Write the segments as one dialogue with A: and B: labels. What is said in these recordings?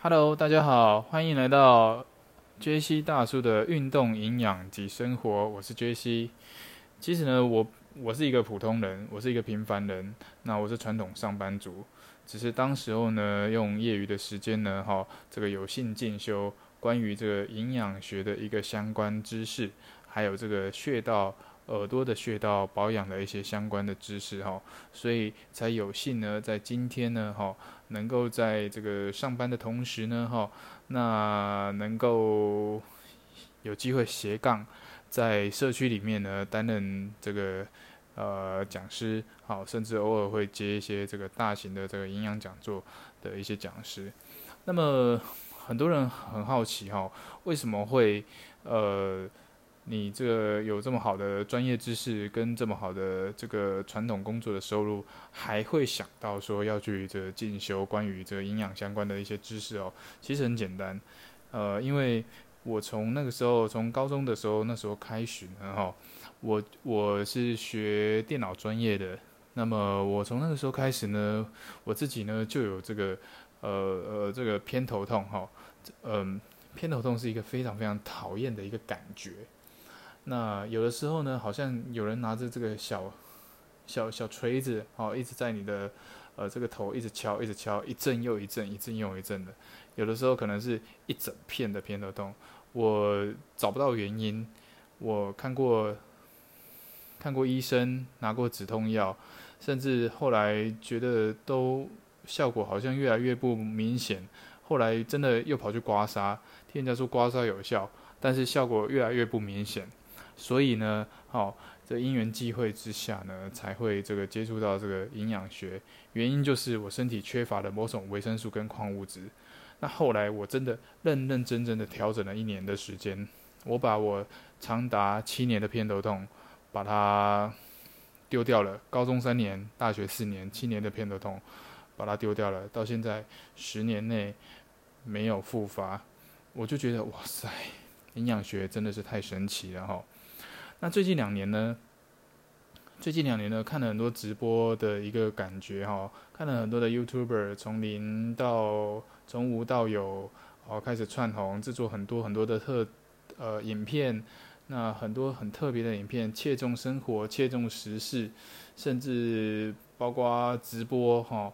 A: Hello，大家好，欢迎来到杰西大叔的运动营养及生活。我是杰西其实呢，我我是一个普通人，我是一个平凡人。那我是传统上班族，只是当时候呢，用业余的时间呢，哈，这个有幸进修关于这个营养学的一个相关知识，还有这个穴道。耳朵的穴道保养的一些相关的知识哈，所以才有幸呢，在今天呢哈，能够在这个上班的同时呢哈，那能够有机会斜杠在社区里面呢担任这个呃讲师，好，甚至偶尔会接一些这个大型的这个营养讲座的一些讲师。那么很多人很好奇哈，为什么会呃？你这个有这么好的专业知识，跟这么好的这个传统工作的收入，还会想到说要去这进修关于这个营养相关的一些知识哦。其实很简单，呃，因为我从那个时候，从高中的时候那时候开始呢，哈，我我是学电脑专业的，那么我从那个时候开始呢，我自己呢就有这个呃呃这个偏头痛哈，嗯，偏头痛是一个非常非常讨厌的一个感觉。那有的时候呢，好像有人拿着这个小小小锤子，哦，一直在你的呃这个头一直敲，一直敲，一阵又一阵，一阵又一阵的。有的时候可能是一整片的偏头痛，我找不到原因。我看过看过医生，拿过止痛药，甚至后来觉得都效果好像越来越不明显。后来真的又跑去刮痧，听人家说刮痧有效，但是效果越来越不明显。所以呢，好，这因缘际会之下呢，才会这个接触到这个营养学。原因就是我身体缺乏了某种维生素跟矿物质。那后来我真的认认真真的调整了一年的时间，我把我长达七年的偏头痛，把它丢掉了。高中三年，大学四年，七年的偏头痛，把它丢掉了。到现在十年内没有复发，我就觉得哇塞，营养学真的是太神奇了哈。那最近两年呢？最近两年呢，看了很多直播的一个感觉哈，看了很多的 YouTuber 从零到从无到有，哦开始窜红，制作很多很多的特呃影片，那很多很特别的影片，切中生活，切中时事，甚至包括直播哈，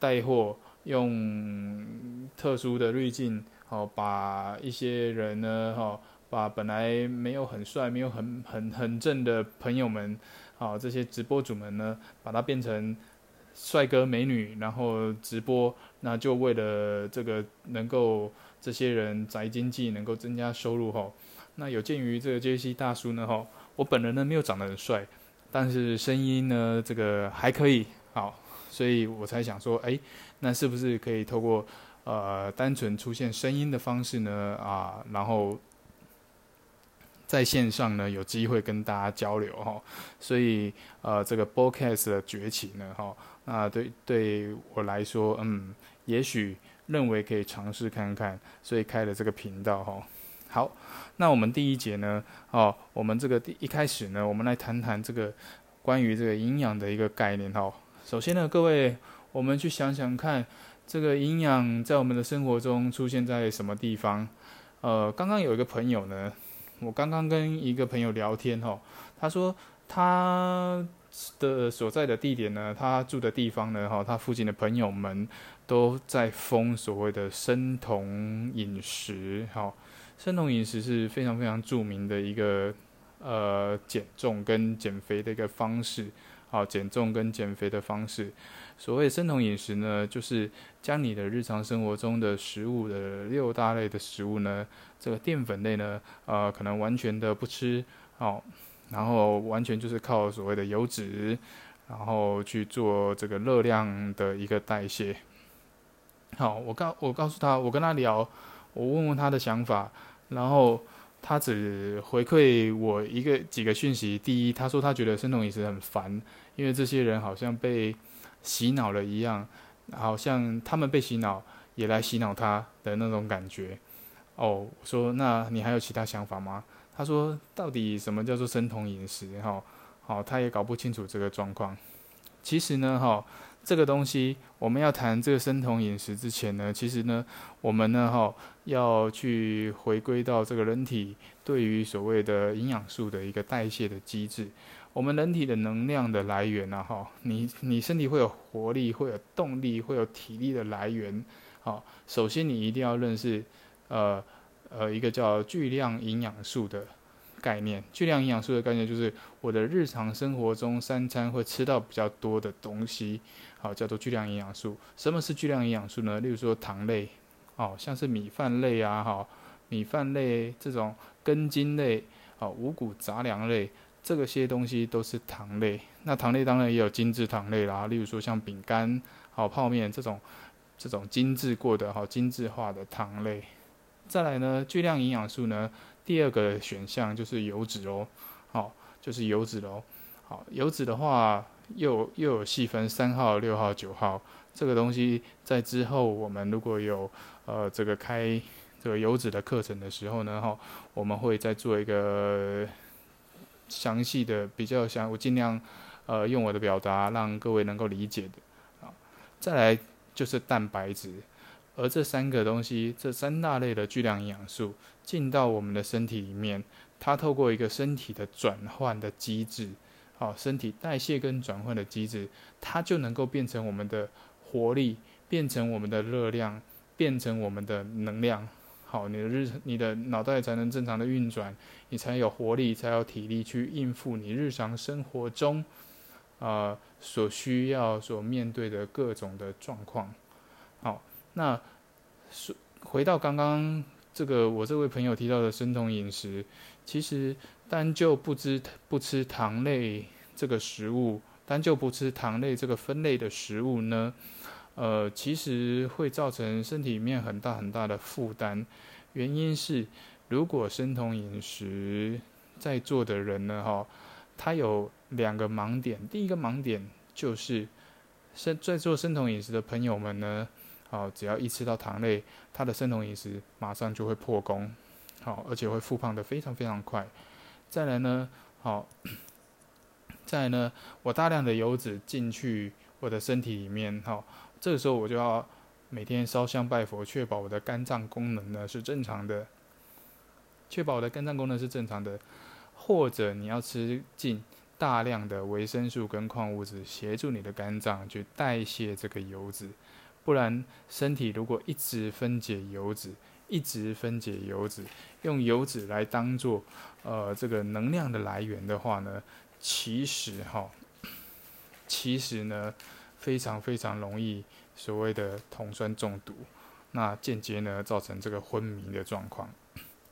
A: 带货用特殊的滤镜，好把一些人呢哈。把本来没有很帅、没有很很很正的朋友们，啊，这些直播主们呢，把它变成帅哥美女，然后直播，那就为了这个能够这些人宅经济能够增加收入哈。那有鉴于这个 J.C 大叔呢哈，我本人呢没有长得很帅，但是声音呢这个还可以，好，所以我才想说，哎，那是不是可以透过呃单纯出现声音的方式呢啊，然后。在线上呢，有机会跟大家交流哈，所以呃，这个 broadcast 的崛起呢，哈，那对对我来说，嗯，也许认为可以尝试看看，所以开了这个频道哈。好，那我们第一节呢，哦，我们这个第一开始呢，我们来谈谈这个关于这个营养的一个概念哈。首先呢，各位，我们去想想看，这个营养在我们的生活中出现在什么地方？呃，刚刚有一个朋友呢。我刚刚跟一个朋友聊天哈，他说他的所在的地点呢，他住的地方呢，哈，他附近的朋友们都在封所谓的生酮饮食，哈，生酮饮食是非常非常著名的一个呃减重跟减肥的一个方式，好，减重跟减肥的方式。所谓生酮饮食呢，就是将你的日常生活中的食物的六大类的食物呢，这个淀粉类呢，呃，可能完全的不吃，哦，然后完全就是靠所谓的油脂，然后去做这个热量的一个代谢。好，我告我告诉他，我跟他聊，我问问他的想法，然后他只回馈我一个几个讯息。第一，他说他觉得生酮饮食很烦，因为这些人好像被。洗脑了一样，好像他们被洗脑，也来洗脑他的那种感觉。哦，我说那你还有其他想法吗？他说到底什么叫做生酮饮食？哈，好，他也搞不清楚这个状况。其实呢，哈，这个东西，我们要谈这个生酮饮食之前呢，其实呢，我们呢哈要去回归到这个人体对于所谓的营养素的一个代谢的机制。我们人体的能量的来源呢，哈，你你身体会有活力，会有动力，会有体力的来源。好，首先你一定要认识，呃呃，一个叫巨量营养素的概念。巨量营养素的概念就是我的日常生活中三餐会吃到比较多的东西，好，叫做巨量营养素。什么是巨量营养素呢？例如说糖类，哦，像是米饭类啊，哈，米饭类这种根茎类，好，五谷杂粮类。这个些东西都是糖类，那糖类当然也有精致糖类啦，例如说像饼干、好泡面这种这种精致过的、好精致化的糖类。再来呢，巨量营养素呢，第二个选项就是油脂哦，好，就是油脂喽。好，油脂的话又又有细分三号、六号、九号，这个东西在之后我们如果有呃这个开这个油脂的课程的时候呢，哈，我们会再做一个。详细的比较详，我尽量，呃，用我的表达让各位能够理解的啊。再来就是蛋白质，而这三个东西，这三大类的巨量营养素进到我们的身体里面，它透过一个身体的转换的机制，好，身体代谢跟转换的机制，它就能够变成我们的活力，变成我们的热量，变成我们的能量。好，你的日你的脑袋才能正常的运转，你才有活力，才有体力去应付你日常生活中，呃所需要所面对的各种的状况。好，那说回到刚刚这个我这位朋友提到的生酮饮食，其实单就不吃不吃糖类这个食物，单就不吃糖类这个分类的食物呢？呃，其实会造成身体里面很大很大的负担。原因是，如果生酮饮食在座的人呢，哈，他有两个盲点。第一个盲点就是，生在做生酮饮食的朋友们呢，好，只要一吃到糖类，他的生酮饮食马上就会破功，好，而且会复胖的非常非常快。再来呢，好，再来呢，我大量的油脂进去我的身体里面，哈。这个时候我就要每天烧香拜佛，确保我的肝脏功能呢是正常的，确保我的肝脏功能是正常的，或者你要吃进大量的维生素跟矿物质，协助你的肝脏去代谢这个油脂，不然身体如果一直分解油脂，一直分解油脂，用油脂来当做呃这个能量的来源的话呢，其实哈，其实呢。非常非常容易所谓的酮酸中毒，那间接呢造成这个昏迷的状况。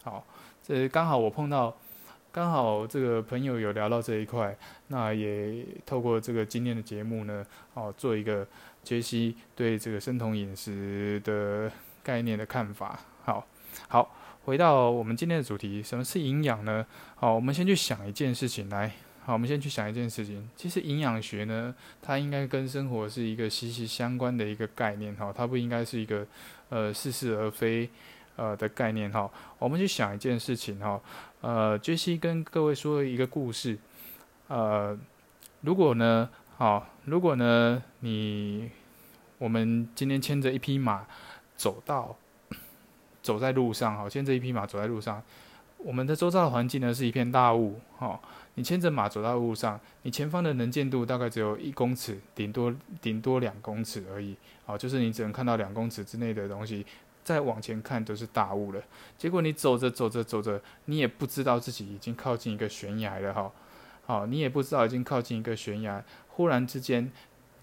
A: 好，这刚好我碰到，刚好这个朋友有聊到这一块，那也透过这个今天的节目呢，哦，做一个杰西对这个生酮饮食的概念的看法。好，好，回到我们今天的主题，什么是营养呢？好，我们先去想一件事情来。好，我们先去想一件事情。其实营养学呢，它应该跟生活是一个息息相关的一个概念。哈，它不应该是一个呃似是而非呃的概念。哈，我们去想一件事情。哈，呃，杰西跟各位说一个故事。呃，如果呢，好，如果呢，你我们今天牵着一匹马走到走在路上，好，牵着一匹马走在路上，我们的周遭的环境呢是一片大雾，哈。你牵着马走到路上，你前方的能见度大概只有一公尺，顶多顶多两公尺而已。好，就是你只能看到两公尺之内的东西，再往前看都是大雾了。结果你走着走着走着，你也不知道自己已经靠近一个悬崖了哈。好，你也不知道已经靠近一个悬崖，忽然之间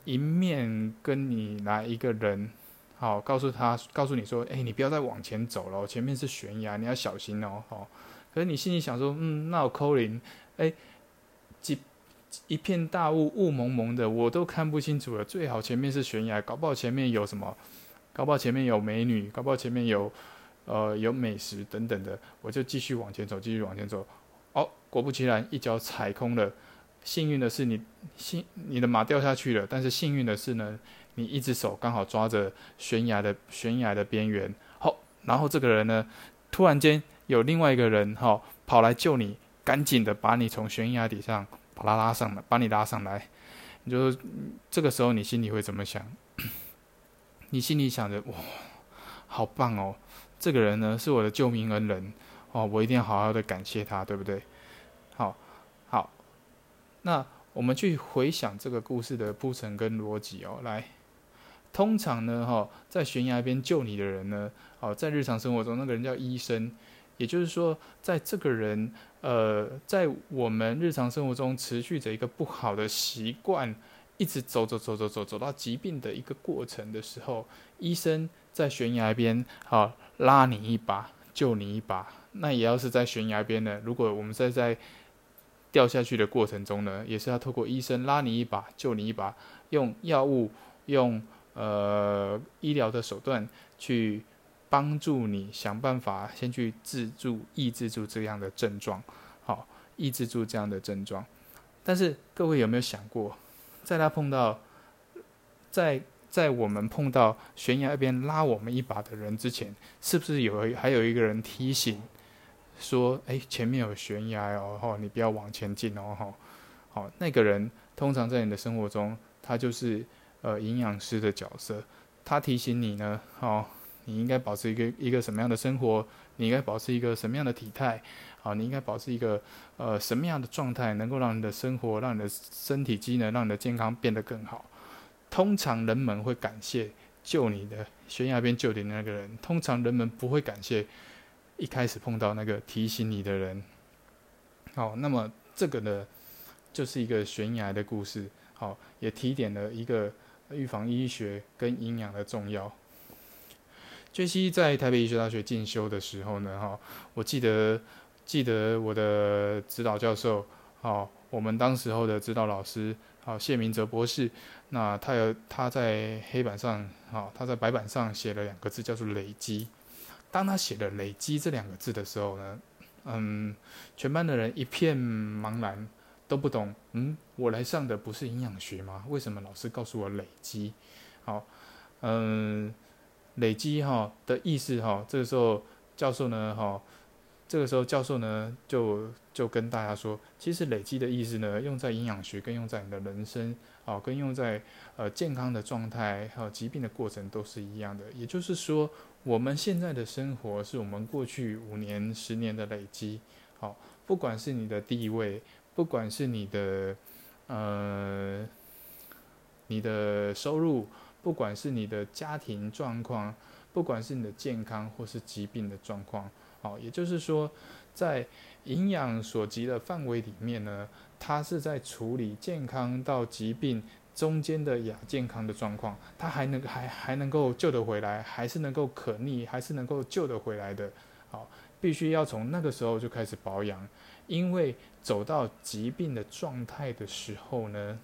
A: 迎面跟你来一个人，好，告诉他告诉你说，哎，你不要再往前走了，前面是悬崖，你要小心哦。好，可是你心里想说，嗯，那我扣零。哎，几一片大雾，雾蒙蒙的，我都看不清楚了。最好前面是悬崖，搞不好前面有什么，搞不好前面有美女，搞不好前面有呃有美食等等的，我就继续往前走，继续往前走。哦，果不其然，一脚踩空了。幸运的是你幸你的马掉下去了，但是幸运的是呢，你一只手刚好抓着悬崖的悬崖的边缘。好，然后这个人呢，突然间有另外一个人哈跑来救你。赶紧的把你从悬崖底上把他拉上来，把你拉上来。你就这个时候你心里会怎么想？你心里想着哇，好棒哦，这个人呢是我的救命恩人哦，我一定要好好的感谢他，对不对？好，好，那我们去回想这个故事的铺陈跟逻辑哦，来。通常呢，哈，在悬崖边救你的人呢，哦，在日常生活中那个人叫医生，也就是说，在这个人，呃，在我们日常生活中持续着一个不好的习惯，一直走走走走走走到疾病的一个过程的时候，医生在悬崖边，好拉你一把，救你一把。那也要是在悬崖边呢，如果我们在在掉下去的过程中呢，也是要透过医生拉你一把，救你一把，用药物，用。呃，医疗的手段去帮助你想办法，先去自住、抑制住这样的症状，好，抑制住这样的症状。但是各位有没有想过，在他碰到，在在我们碰到悬崖边拉我们一把的人之前，是不是有还有一个人提醒说：“哎，前面有悬崖哦，你不要往前进哦，吼。”好，那个人通常在你的生活中，他就是。呃，营养师的角色，他提醒你呢，哦，你应该保持一个一个什么样的生活？你应该保持一个什么样的体态？啊，你应该保持一个呃什么样的状态，能够让你的生活、让你的身体机能、让你的健康变得更好？通常人们会感谢救你的悬崖边救你的那个人，通常人们不会感谢一开始碰到那个提醒你的人。好，那么这个呢，就是一个悬崖的故事。好，也提点了一个。预防医学跟营养的重要。杰西在台北医学大学进修的时候呢，哈，我记得记得我的指导教授，好，我们当时候的指导老师，好，谢明哲博士，那他有他在黑板上，好，他在白板上写了两个字，叫做累积。当他写了“累积”这两个字的时候呢，嗯，全班的人一片茫然。都不懂，嗯，我来上的不是营养学吗？为什么老师告诉我累积？好，嗯，累积哈的意思哈，这个时候教授呢哈，这个时候教授呢就就跟大家说，其实累积的意思呢，用在营养学跟用在你的人生啊，跟用在呃健康的状态还有疾病的过程都是一样的。也就是说，我们现在的生活是我们过去五年、十年的累积。好，不管是你的地位。不管是你的，呃，你的收入，不管是你的家庭状况，不管是你的健康或是疾病的状况，好，也就是说，在营养所及的范围里面呢，它是在处理健康到疾病中间的亚健康的状况，它还能还还能够救得回来，还是能够可逆，还是能够救得回来的，好，必须要从那个时候就开始保养。因为走到疾病的状态的时候呢，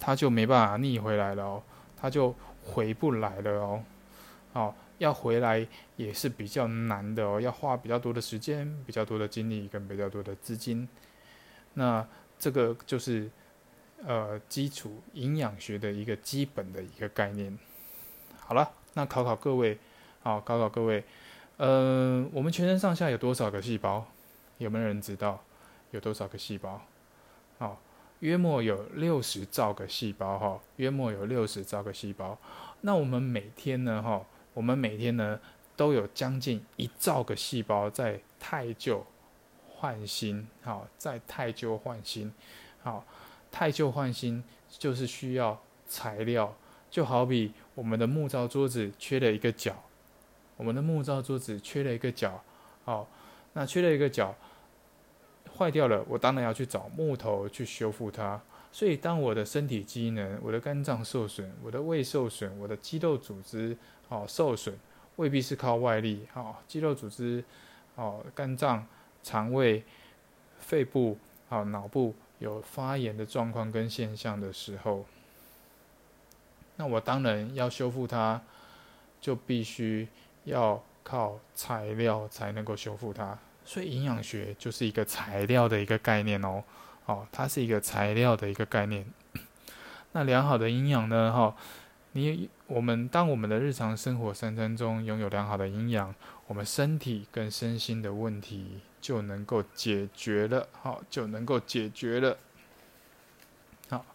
A: 他就没办法逆回来了哦，他就回不来了哦，好，要回来也是比较难的哦，要花比较多的时间、比较多的精力跟比较多的资金。那这个就是呃基础营养学的一个基本的一个概念。好了，那考考各位，好，考考各位。呃，我们全身上下有多少个细胞？有没有人知道？有多少个细胞？好，约莫有六十兆个细胞哈，约莫有六十兆个细胞。那我们每天呢哈，我们每天呢都有将近一兆个细胞在太旧换新，好，在太旧换新，好，太旧换新就是需要材料，就好比我们的木造桌子缺了一个角。我们的木造桌子缺了一个角，好，那缺了一个角，坏掉了，我当然要去找木头去修复它。所以，当我的身体机能，我的肝脏受损，我的胃受损，我的肌肉组织哦受损，未必是靠外力，哦，肌肉组织，哦，肝脏、肠胃、肺部、哦，脑部有发炎的状况跟现象的时候，那我当然要修复它，就必须。要靠材料才能够修复它，所以营养学就是一个材料的一个概念哦，哦，它是一个材料的一个概念。那良好的营养呢？哈，你我们当我们的日常生活三餐中拥有良好的营养，我们身体跟身心的问题就能够解决了，好，就能够解决了。好，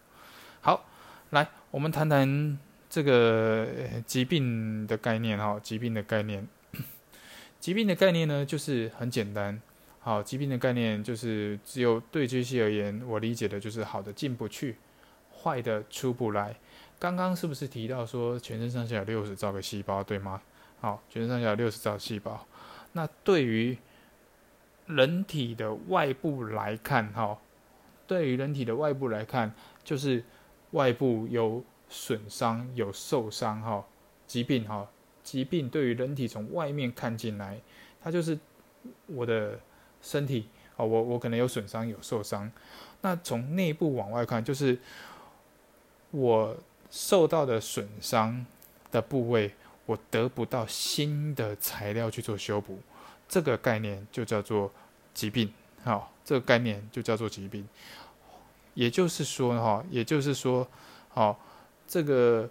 A: 好来，我们谈谈这个疾病的概念哈。疾病的概念，疾病的概念呢，就是很简单。好，疾病的概念就是只有对这些而言，我理解的就是好的进不去，坏的出不来。刚刚是不是提到说全身上下有六十兆个细胞，对吗？好，全身上下有六十兆细胞。那对于人体的外部来看，哈，对于人体的外部来看，就是外部有损伤、有受伤，哈，疾病，哈，疾病对于人体从外面看进来，它就是我的。身体哦，我我可能有损伤有受伤，那从内部往外看，就是我受到的损伤的部位，我得不到新的材料去做修补，这个概念就叫做疾病。好，这个概念就叫做疾病。也就是说，哈，也就是说，好，这个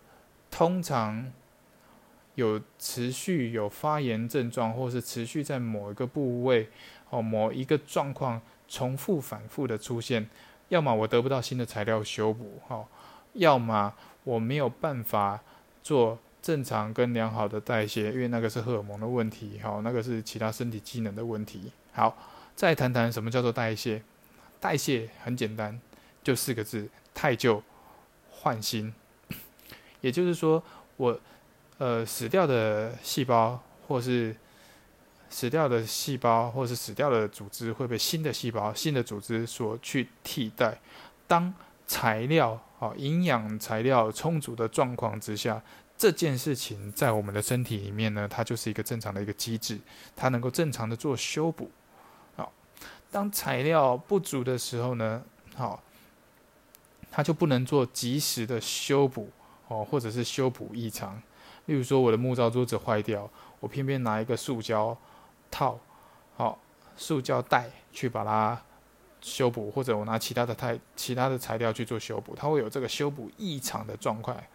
A: 通常有持续有发炎症状，或是持续在某一个部位。哦，某一个状况重复反复的出现，要么我得不到新的材料修补，哈，要么我没有办法做正常跟良好的代谢，因为那个是荷尔蒙的问题，哈，那个是其他身体机能的问题。好，再谈谈什么叫做代谢？代谢很简单，就四个字：太旧换新。也就是说，我呃死掉的细胞或是死掉的细胞或是死掉的组织会被新的细胞、新的组织所去替代。当材料啊营养材料充足的状况之下，这件事情在我们的身体里面呢，它就是一个正常的一个机制，它能够正常的做修补。好，当材料不足的时候呢，好，它就不能做及时的修补哦，或者是修补异常。例如说，我的木造桌子坏掉，我偏偏拿一个塑胶。套好塑胶袋去把它修补，或者我拿其他的态其他的材料去做修补，它会有这个修补异常的状态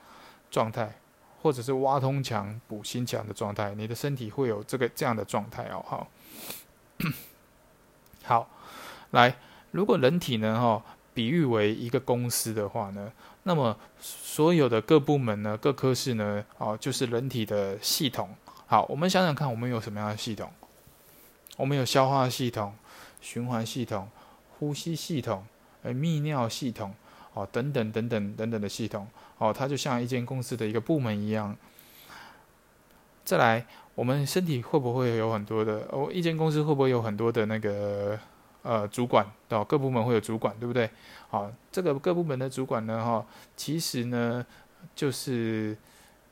A: 状态，或者是挖通墙补新墙的状态，你的身体会有这个这样的状态哦。好，好，来，如果人体呢，哈，比喻为一个公司的话呢，那么所有的各部门呢、各科室呢，哦，就是人体的系统。好，我们想想看，我们有什么样的系统？我们有消化系统、循环系统、呼吸系统、呃泌尿系统，哦等等等等等等的系统，哦它就像一间公司的一个部门一样。再来，我们身体会不会有很多的？哦，一间公司会不会有很多的那个呃主管？哦，各部门会有主管，对不对？好，这个各部门的主管呢，哈，其实呢就是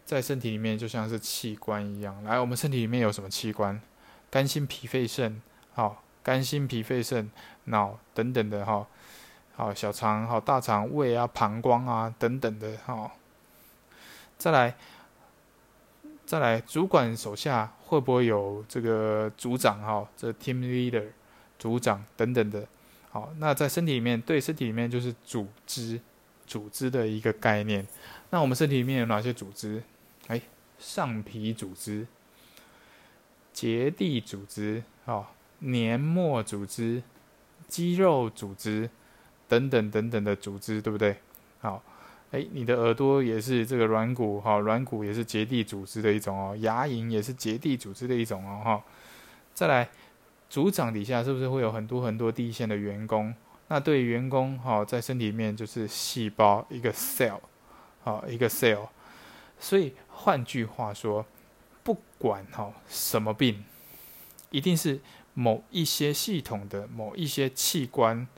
A: 在身体里面就像是器官一样。来，我们身体里面有什么器官？肝、心、脾、肺、肾，好，肝、心、脾、肺、肾、脑等等的哈，好，小肠、好大肠、胃啊、膀胱啊等等的哈。再来，再来，主管手下会不会有这个组长哈？这 team leader，组长等等的。好，那在身体里面，对身体里面就是组织，组织的一个概念。那我们身体里面有哪些组织？哎，上皮组织。结缔组织、哦，黏膜组织、肌肉组织等等等等的组织，对不对？好，哎，你的耳朵也是这个软骨，哈，软骨也是结缔组织的一种哦，牙龈也是结缔组织的一种哦，哈。再来，组长底下是不是会有很多很多地线的员工？那对员工，哈，在身体里面就是细胞一个 cell，好，一个 cell。所以换句话说。不管哈什么病，一定是某一些系统的某一些器官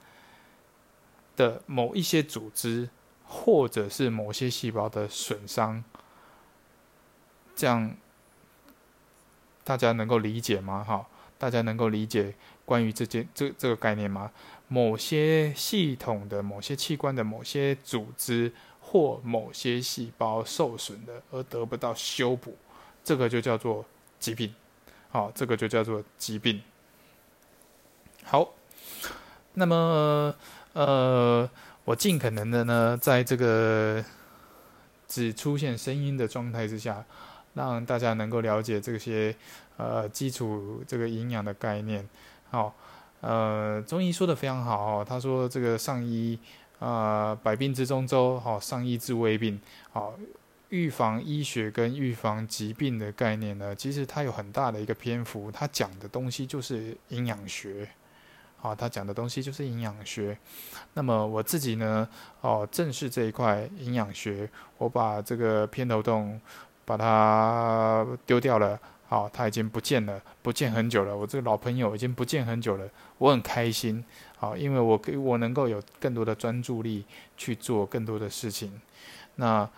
A: 的某一些组织，或者是某些细胞的损伤，这样大家能够理解吗？哈，大家能够理解关于这件这这个概念吗？某些系统的某些器官的某些组织或某些细胞受损的，而得不到修补。这个就叫做疾病，好，这个就叫做疾病。好，那么呃，我尽可能的呢，在这个只出现声音的状态之下，让大家能够了解这些呃基础这个营养的概念。好，呃，中医说的非常好哦，他说这个上医呃，百病之中周，好，上医治未病，好，预防医学跟预防疾病的概念呢，其实它有很大的一个篇幅，它讲的东西就是营养学，好，它讲的东西就是营养学。那么我自己呢，哦，正是这一块营养学，我把这个偏头痛把它丢掉了。好，他已经不见了，不见很久了。我这个老朋友已经不见很久了，我很开心。好，因为我可，我能够有更多的专注力去做更多的事情。那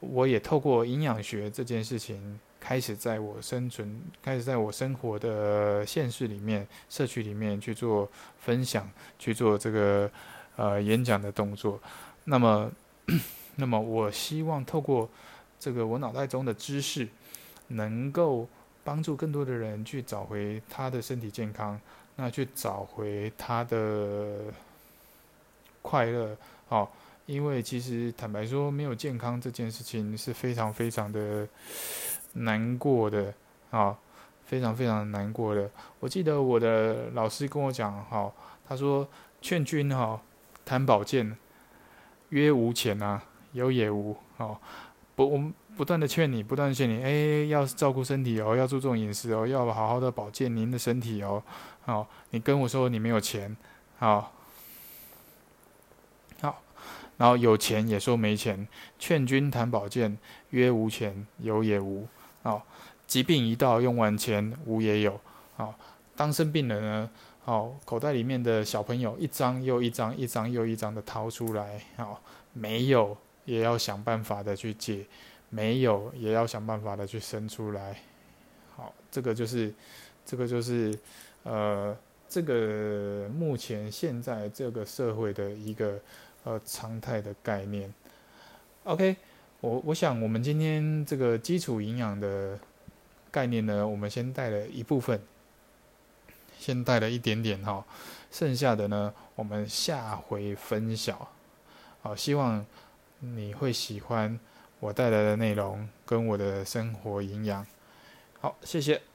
A: 我也透过营养学这件事情，开始在我生存，开始在我生活的现实里面、社区里面去做分享，去做这个呃演讲的动作。那么，那么我希望透过这个我脑袋中的知识。能够帮助更多的人去找回他的身体健康，那去找回他的快乐，好，因为其实坦白说，没有健康这件事情是非常非常的难过的，啊，非常非常难过的。我记得我的老师跟我讲，哈，他说劝君哈谈保健，曰无钱啊，有也无，哦，不，我们。不断的劝你，不断的劝你，哎，要照顾身体哦，要注重饮食哦，要好好的保健您的身体哦。好，你跟我说你没有钱，好，好，然后有钱也说没钱，劝君谈保健，曰无钱，有也无。好，疾病一到，用完钱，无也有。好，当生病了呢，好，口袋里面的小朋友一张又一张，一张又一张的掏出来，好，没有也要想办法的去解。没有，也要想办法的去生出来。好，这个就是，这个就是，呃，这个目前现在这个社会的一个呃常态的概念。OK，我我想我们今天这个基础营养的概念呢，我们先带了一部分，先带了一点点哈，剩下的呢，我们下回分晓。好，希望你会喜欢。我带来的内容跟我的生活营养，好，谢谢。